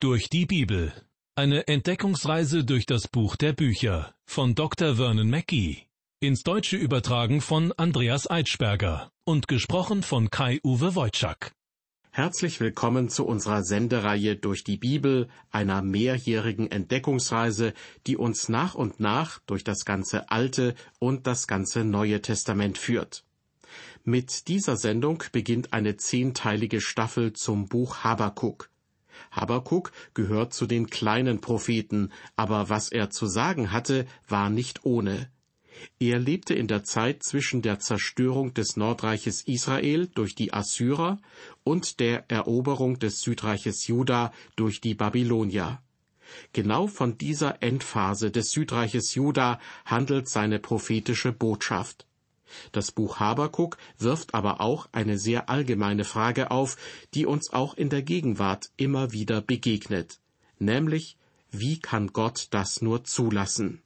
Durch die Bibel. Eine Entdeckungsreise durch das Buch der Bücher von Dr. Vernon Mackey. Ins Deutsche übertragen von Andreas Eitschberger und gesprochen von Kai-Uwe Wojczak. Herzlich willkommen zu unserer Sendereihe durch die Bibel, einer mehrjährigen Entdeckungsreise, die uns nach und nach durch das ganze Alte und das ganze Neue Testament führt. Mit dieser Sendung beginnt eine zehnteilige Staffel zum Buch Habakuk. Habakuk gehört zu den kleinen Propheten, aber was er zu sagen hatte, war nicht ohne. Er lebte in der Zeit zwischen der Zerstörung des Nordreiches Israel durch die Assyrer und der Eroberung des Südreiches Juda durch die Babylonier. Genau von dieser Endphase des Südreiches Juda handelt seine prophetische Botschaft. Das Buch Habakuk wirft aber auch eine sehr allgemeine Frage auf, die uns auch in der Gegenwart immer wieder begegnet, nämlich wie kann Gott das nur zulassen?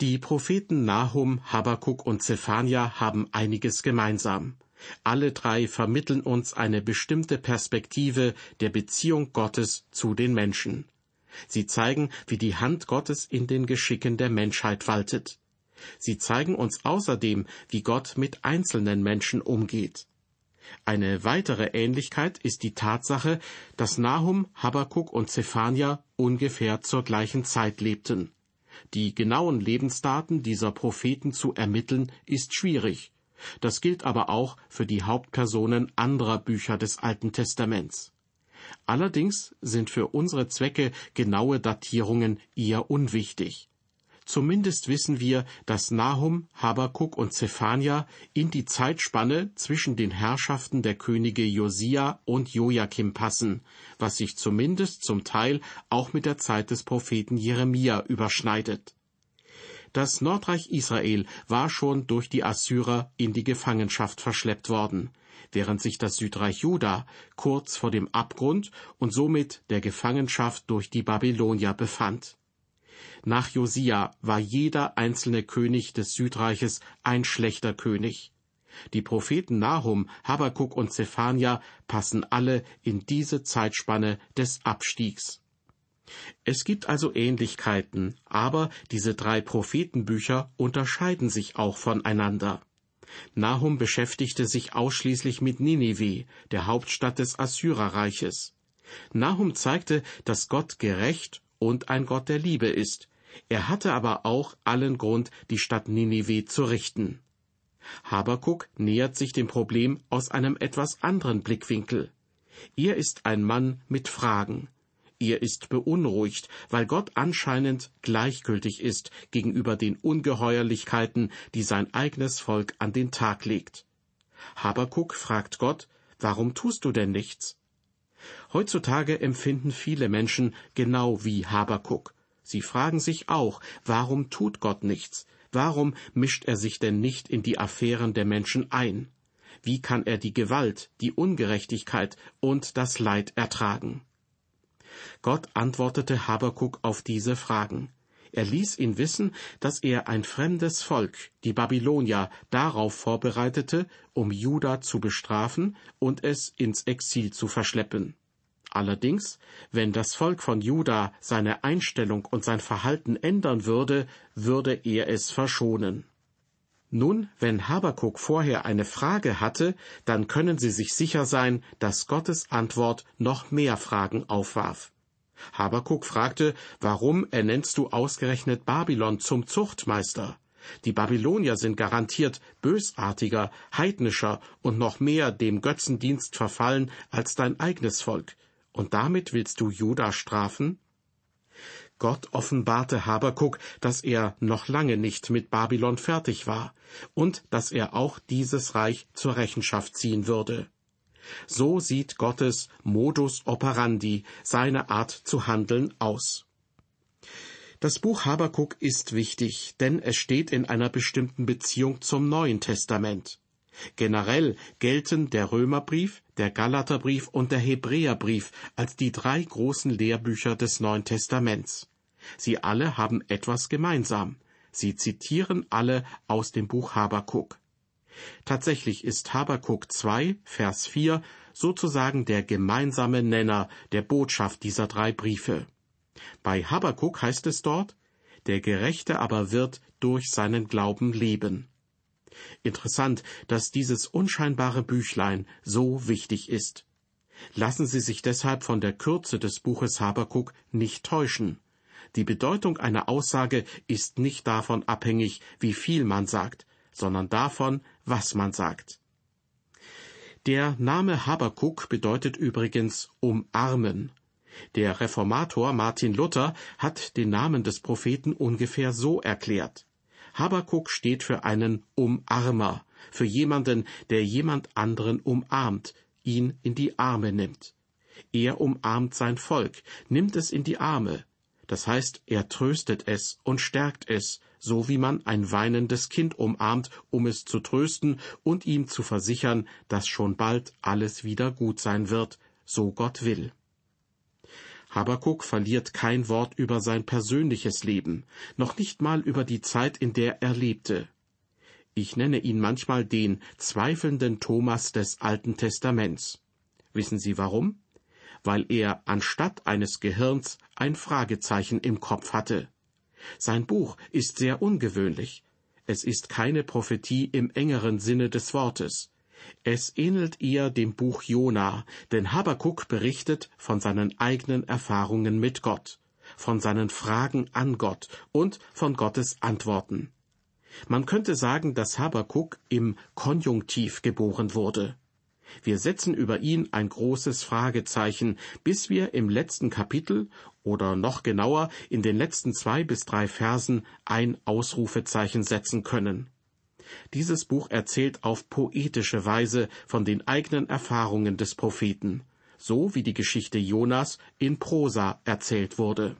Die Propheten Nahum, Habakuk und Zephania haben einiges gemeinsam. Alle drei vermitteln uns eine bestimmte Perspektive der Beziehung Gottes zu den Menschen. Sie zeigen, wie die Hand Gottes in den Geschicken der Menschheit waltet. Sie zeigen uns außerdem, wie Gott mit einzelnen Menschen umgeht. Eine weitere Ähnlichkeit ist die Tatsache, dass Nahum, Habakuk und Zephania ungefähr zur gleichen Zeit lebten. Die genauen Lebensdaten dieser Propheten zu ermitteln, ist schwierig. Das gilt aber auch für die Hauptpersonen anderer Bücher des Alten Testaments. Allerdings sind für unsere Zwecke genaue Datierungen eher unwichtig. Zumindest wissen wir, dass Nahum, Habakuk und Zephania in die Zeitspanne zwischen den Herrschaften der Könige Josia und Joachim passen, was sich zumindest zum Teil auch mit der Zeit des Propheten Jeremia überschneidet. Das Nordreich Israel war schon durch die Assyrer in die Gefangenschaft verschleppt worden während sich das Südreich Juda kurz vor dem Abgrund und somit der Gefangenschaft durch die Babylonier befand. Nach Josia war jeder einzelne König des Südreiches ein schlechter König. Die Propheten Nahum, Habakuk und Zephania passen alle in diese Zeitspanne des Abstiegs. Es gibt also Ähnlichkeiten, aber diese drei Prophetenbücher unterscheiden sich auch voneinander. Nahum beschäftigte sich ausschließlich mit Ninive, der Hauptstadt des Assyrerreiches. Nahum zeigte, dass Gott gerecht und ein Gott der Liebe ist. Er hatte aber auch allen Grund, die Stadt Ninive zu richten. Habakuk nähert sich dem Problem aus einem etwas anderen Blickwinkel. Er ist ein Mann mit Fragen. Er ist beunruhigt, weil Gott anscheinend gleichgültig ist gegenüber den Ungeheuerlichkeiten, die sein eigenes Volk an den Tag legt. Habakuk fragt Gott, warum tust du denn nichts? Heutzutage empfinden viele Menschen genau wie Habakuk. Sie fragen sich auch, warum tut Gott nichts? Warum mischt er sich denn nicht in die Affären der Menschen ein? Wie kann er die Gewalt, die Ungerechtigkeit und das Leid ertragen? Gott antwortete Habakuk auf diese Fragen. Er ließ ihn wissen, dass er ein fremdes Volk, die Babylonier, darauf vorbereitete, um Juda zu bestrafen und es ins Exil zu verschleppen. Allerdings, wenn das Volk von Juda seine Einstellung und sein Verhalten ändern würde, würde er es verschonen. Nun, wenn Habakuk vorher eine Frage hatte, dann können Sie sich sicher sein, dass Gottes Antwort noch mehr Fragen aufwarf. Habakuk fragte, warum ernennst du ausgerechnet Babylon zum Zuchtmeister? Die Babylonier sind garantiert bösartiger, heidnischer und noch mehr dem Götzendienst verfallen als dein eigenes Volk. Und damit willst du Juda strafen? Gott offenbarte Habakuk, dass er noch lange nicht mit Babylon fertig war und dass er auch dieses Reich zur Rechenschaft ziehen würde. So sieht Gottes Modus operandi, seine Art zu handeln aus. Das Buch Habakuk ist wichtig, denn es steht in einer bestimmten Beziehung zum Neuen Testament. Generell gelten der Römerbrief, der Galaterbrief und der Hebräerbrief als die drei großen Lehrbücher des Neuen Testaments. Sie alle haben etwas gemeinsam. Sie zitieren alle aus dem Buch Habakuk. Tatsächlich ist Habakuk 2, Vers 4 sozusagen der gemeinsame Nenner der Botschaft dieser drei Briefe. Bei Habakuk heißt es dort, der Gerechte aber wird durch seinen Glauben leben. Interessant, dass dieses unscheinbare Büchlein so wichtig ist. Lassen Sie sich deshalb von der Kürze des Buches Habakuk nicht täuschen. Die Bedeutung einer Aussage ist nicht davon abhängig, wie viel man sagt, sondern davon, was man sagt. Der Name Habakuk bedeutet übrigens umarmen. Der Reformator Martin Luther hat den Namen des Propheten ungefähr so erklärt. Habakuk steht für einen Umarmer, für jemanden, der jemand anderen umarmt, ihn in die Arme nimmt. Er umarmt sein Volk, nimmt es in die Arme. Das heißt, er tröstet es und stärkt es, so wie man ein weinendes Kind umarmt, um es zu trösten und ihm zu versichern, dass schon bald alles wieder gut sein wird, so Gott will. Habakuk verliert kein Wort über sein persönliches Leben, noch nicht mal über die Zeit, in der er lebte. Ich nenne ihn manchmal den zweifelnden Thomas des Alten Testaments. Wissen Sie warum? Weil er anstatt eines Gehirns ein Fragezeichen im Kopf hatte. Sein Buch ist sehr ungewöhnlich. Es ist keine Prophetie im engeren Sinne des Wortes. Es ähnelt eher dem Buch Jona, denn Habakuk berichtet von seinen eigenen Erfahrungen mit Gott, von seinen Fragen an Gott und von Gottes Antworten. Man könnte sagen, dass Habakuk im Konjunktiv geboren wurde. Wir setzen über ihn ein großes Fragezeichen, bis wir im letzten Kapitel oder noch genauer in den letzten zwei bis drei Versen ein Ausrufezeichen setzen können. Dieses Buch erzählt auf poetische Weise von den eigenen Erfahrungen des Propheten, so wie die Geschichte Jonas in Prosa erzählt wurde.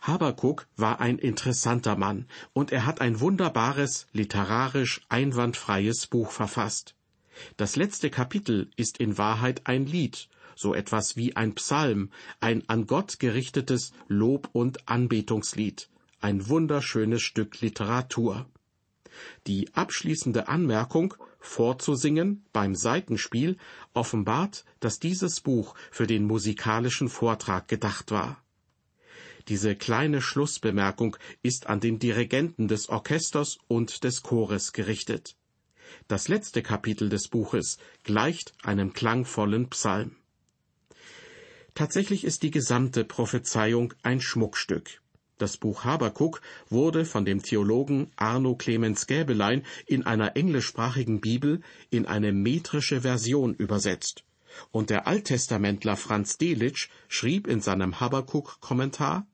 Habakuk war ein interessanter Mann, und er hat ein wunderbares, literarisch einwandfreies Buch verfasst. Das letzte Kapitel ist in Wahrheit ein Lied, so etwas wie ein Psalm, ein an Gott gerichtetes Lob- und Anbetungslied, ein wunderschönes Stück Literatur. Die abschließende Anmerkung vorzusingen beim Seitenspiel offenbart, dass dieses Buch für den musikalischen Vortrag gedacht war. Diese kleine Schlussbemerkung ist an den Dirigenten des Orchesters und des Chores gerichtet. Das letzte Kapitel des Buches gleicht einem klangvollen Psalm. Tatsächlich ist die gesamte Prophezeiung ein Schmuckstück. Das Buch Habakuk wurde von dem Theologen Arno Clemens Gäbelein in einer englischsprachigen Bibel in eine metrische Version übersetzt. Und der Alttestamentler Franz Delitzsch schrieb in seinem Habakuk-Kommentar,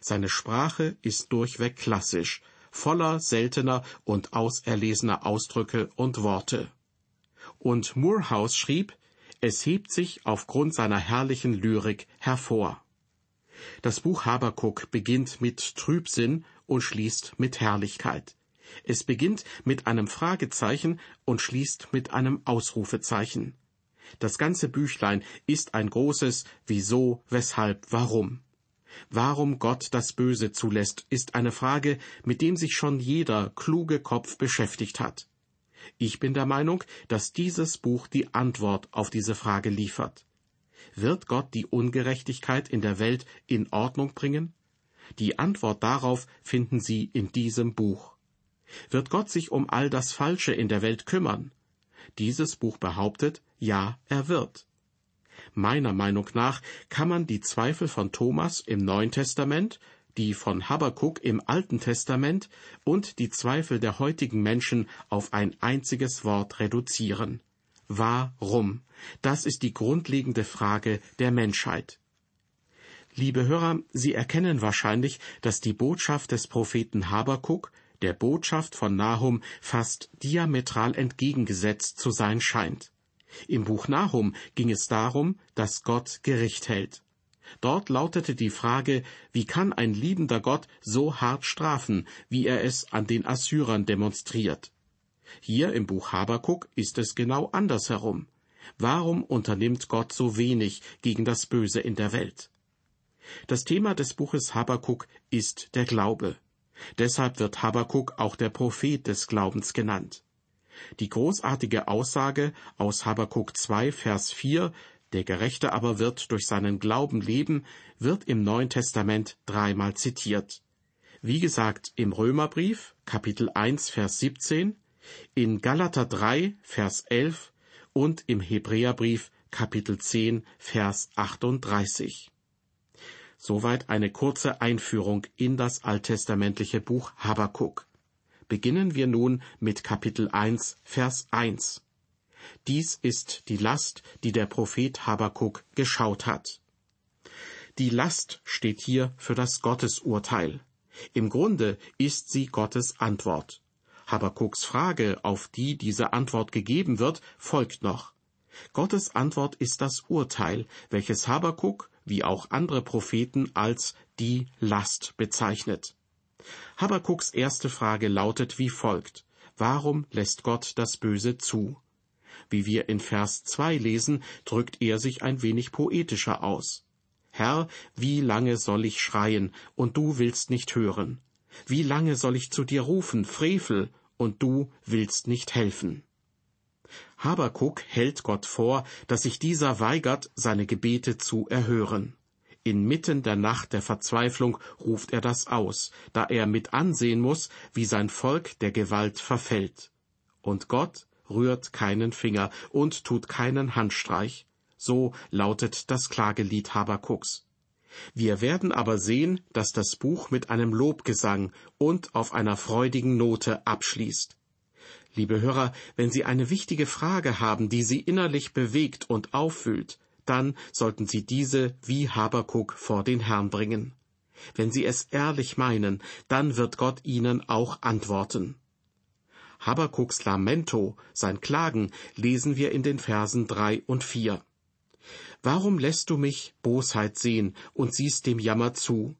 seine Sprache ist durchweg klassisch, voller seltener und auserlesener Ausdrücke und Worte. Und Moorhouse schrieb, es hebt sich aufgrund seiner herrlichen Lyrik hervor. Das Buch Habakuk beginnt mit Trübsinn und schließt mit Herrlichkeit. Es beginnt mit einem Fragezeichen und schließt mit einem Ausrufezeichen. Das ganze Büchlein ist ein großes Wieso, weshalb, warum. Warum Gott das Böse zulässt, ist eine Frage, mit dem sich schon jeder kluge Kopf beschäftigt hat. Ich bin der Meinung, dass dieses Buch die Antwort auf diese Frage liefert. Wird Gott die Ungerechtigkeit in der Welt in Ordnung bringen? Die Antwort darauf finden Sie in diesem Buch. Wird Gott sich um all das Falsche in der Welt kümmern? Dieses Buch behauptet, ja, er wird. Meiner Meinung nach kann man die Zweifel von Thomas im Neuen Testament, die von Habakuk im Alten Testament und die Zweifel der heutigen Menschen auf ein einziges Wort reduzieren. Warum? Das ist die grundlegende Frage der Menschheit. Liebe Hörer, Sie erkennen wahrscheinlich, dass die Botschaft des Propheten Habakuk der Botschaft von Nahum fast diametral entgegengesetzt zu sein scheint. Im Buch Nahum ging es darum, dass Gott Gericht hält. Dort lautete die Frage, wie kann ein liebender Gott so hart strafen, wie er es an den Assyrern demonstriert? Hier im Buch Habakuk ist es genau andersherum. Warum unternimmt Gott so wenig gegen das Böse in der Welt? Das Thema des Buches Habakuk ist der Glaube. Deshalb wird Habakuk auch der Prophet des Glaubens genannt. Die großartige Aussage aus Habakuk 2, Vers 4, der Gerechte aber wird durch seinen Glauben leben, wird im Neuen Testament dreimal zitiert. Wie gesagt, im Römerbrief, Kapitel 1, Vers 17, in Galater 3, Vers 11 und im Hebräerbrief, Kapitel 10, Vers 38. Soweit eine kurze Einführung in das alttestamentliche Buch Habakuk. Beginnen wir nun mit Kapitel 1, Vers 1. Dies ist die Last, die der Prophet Habakuk geschaut hat. Die Last steht hier für das Gottesurteil. Im Grunde ist sie Gottes Antwort. Habakuks Frage, auf die diese Antwort gegeben wird, folgt noch. Gottes Antwort ist das Urteil, welches Habakuk, wie auch andere Propheten, als die Last bezeichnet. Habakuks erste Frage lautet wie folgt. Warum lässt Gott das Böse zu? Wie wir in Vers 2 lesen, drückt er sich ein wenig poetischer aus. Herr, wie lange soll ich schreien, und du willst nicht hören? Wie lange soll ich zu dir rufen, Frevel, und du willst nicht helfen? Habakuk hält Gott vor, dass sich dieser weigert, seine Gebete zu erhören. Inmitten der Nacht der Verzweiflung ruft er das aus, da er mit ansehen muss, wie sein Volk der Gewalt verfällt. Und Gott rührt keinen Finger und tut keinen Handstreich. So lautet das Klagelied Habakuks. Wir werden aber sehen, dass das Buch mit einem Lobgesang und auf einer freudigen Note abschließt. Liebe Hörer, wenn Sie eine wichtige Frage haben, die Sie innerlich bewegt und auffühlt, dann sollten Sie diese wie Habakuk vor den Herrn bringen. Wenn Sie es ehrlich meinen, dann wird Gott Ihnen auch antworten. Habakuks Lamento, sein Klagen, lesen wir in den Versen drei und vier. Warum lässt du mich Bosheit sehen und siehst dem Jammer zu?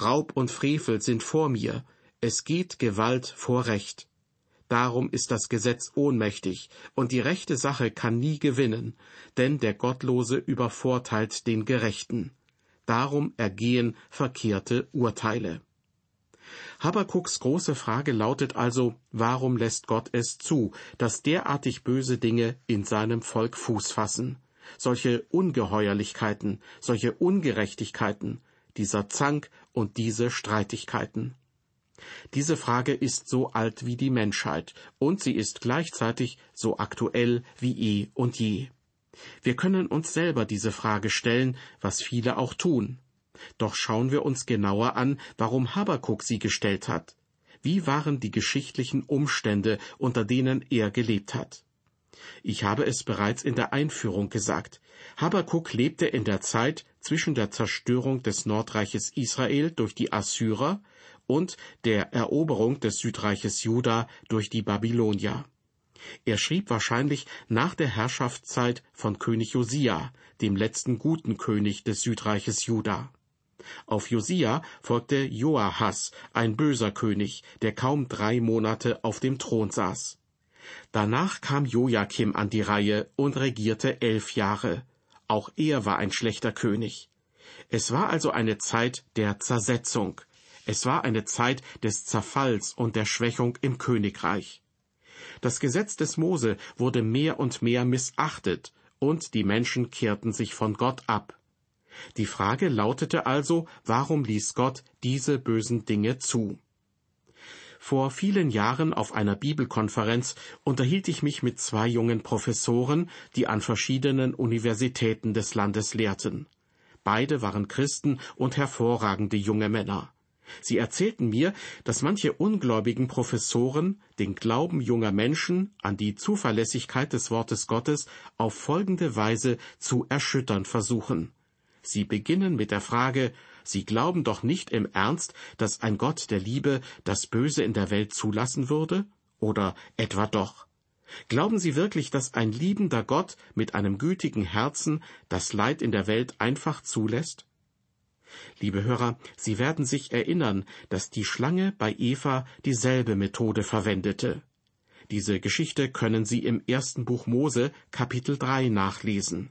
Raub und Frevel sind vor mir, es geht Gewalt vor Recht. Darum ist das Gesetz ohnmächtig, und die rechte Sache kann nie gewinnen, denn der Gottlose übervorteilt den Gerechten. Darum ergehen verkehrte Urteile. Habakuks große Frage lautet also, warum lässt Gott es zu, dass derartig böse Dinge in seinem Volk Fuß fassen? Solche Ungeheuerlichkeiten, solche Ungerechtigkeiten, dieser Zank und diese Streitigkeiten. Diese Frage ist so alt wie die Menschheit, und sie ist gleichzeitig so aktuell wie eh und je. Wir können uns selber diese Frage stellen, was viele auch tun. Doch schauen wir uns genauer an, warum Habakuk sie gestellt hat. Wie waren die geschichtlichen Umstände, unter denen er gelebt hat? Ich habe es bereits in der Einführung gesagt. Habakuk lebte in der Zeit zwischen der Zerstörung des Nordreiches Israel durch die Assyrer und der Eroberung des Südreiches Juda durch die Babylonier. Er schrieb wahrscheinlich nach der Herrschaftszeit von König Josia, dem letzten guten König des Südreiches Juda. Auf Josia folgte Joahas, ein böser König, der kaum drei Monate auf dem Thron saß. Danach kam Joachim an die Reihe und regierte elf Jahre. Auch er war ein schlechter König. Es war also eine Zeit der Zersetzung. Es war eine Zeit des Zerfalls und der Schwächung im Königreich. Das Gesetz des Mose wurde mehr und mehr missachtet, und die Menschen kehrten sich von Gott ab. Die Frage lautete also, warum ließ Gott diese bösen Dinge zu? Vor vielen Jahren auf einer Bibelkonferenz unterhielt ich mich mit zwei jungen Professoren, die an verschiedenen Universitäten des Landes lehrten. Beide waren Christen und hervorragende junge Männer. Sie erzählten mir, dass manche ungläubigen Professoren den Glauben junger Menschen an die Zuverlässigkeit des Wortes Gottes auf folgende Weise zu erschüttern versuchen. Sie beginnen mit der Frage, Sie glauben doch nicht im Ernst, dass ein Gott der Liebe das Böse in der Welt zulassen würde? Oder etwa doch? Glauben Sie wirklich, dass ein liebender Gott mit einem gütigen Herzen das Leid in der Welt einfach zulässt? Liebe Hörer, Sie werden sich erinnern, dass die Schlange bei Eva dieselbe Methode verwendete. Diese Geschichte können Sie im ersten Buch Mose Kapitel 3 nachlesen.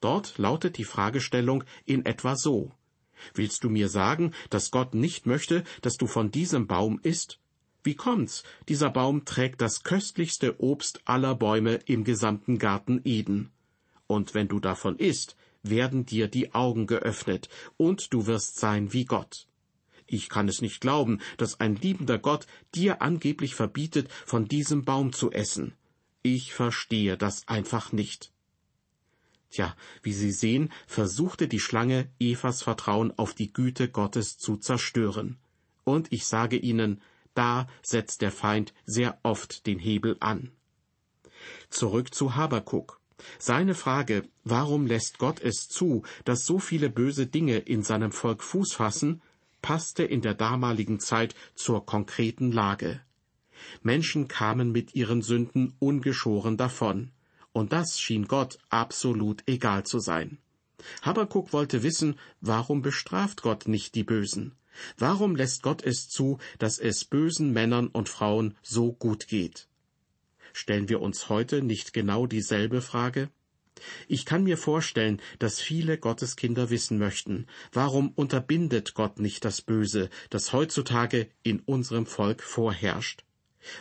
Dort lautet die Fragestellung in etwa so. Willst du mir sagen, dass Gott nicht möchte, dass du von diesem Baum isst? Wie kommt's? Dieser Baum trägt das köstlichste Obst aller Bäume im gesamten Garten Eden. Und wenn du davon isst, werden dir die Augen geöffnet, und du wirst sein wie Gott. Ich kann es nicht glauben, dass ein liebender Gott dir angeblich verbietet, von diesem Baum zu essen. Ich verstehe das einfach nicht. Tja, wie Sie sehen, versuchte die Schlange Evas Vertrauen auf die Güte Gottes zu zerstören. Und ich sage Ihnen, da setzt der Feind sehr oft den Hebel an. Zurück zu Habakuk. Seine Frage, warum lässt Gott es zu, dass so viele böse Dinge in seinem Volk Fuß fassen, passte in der damaligen Zeit zur konkreten Lage. Menschen kamen mit ihren Sünden ungeschoren davon. Und das schien Gott absolut egal zu sein. Habakuk wollte wissen, warum bestraft Gott nicht die Bösen? Warum lässt Gott es zu, dass es bösen Männern und Frauen so gut geht? Stellen wir uns heute nicht genau dieselbe Frage? Ich kann mir vorstellen, dass viele Gotteskinder wissen möchten, warum unterbindet Gott nicht das Böse, das heutzutage in unserem Volk vorherrscht?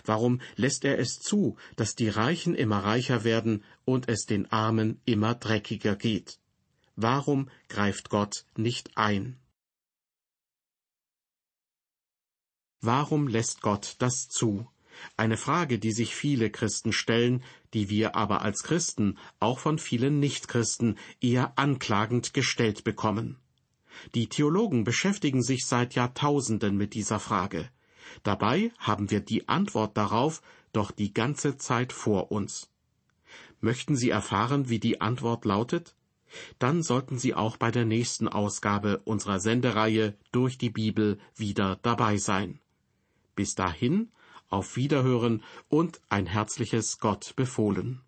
Warum lässt er es zu, dass die Reichen immer reicher werden und es den Armen immer dreckiger geht? Warum greift Gott nicht ein? Warum lässt Gott das zu? Eine Frage, die sich viele Christen stellen, die wir aber als Christen auch von vielen Nichtchristen eher anklagend gestellt bekommen. Die Theologen beschäftigen sich seit Jahrtausenden mit dieser Frage. Dabei haben wir die Antwort darauf doch die ganze Zeit vor uns. Möchten Sie erfahren, wie die Antwort lautet? Dann sollten Sie auch bei der nächsten Ausgabe unserer Sendereihe durch die Bibel wieder dabei sein. Bis dahin, auf Wiederhören und ein herzliches Gott befohlen.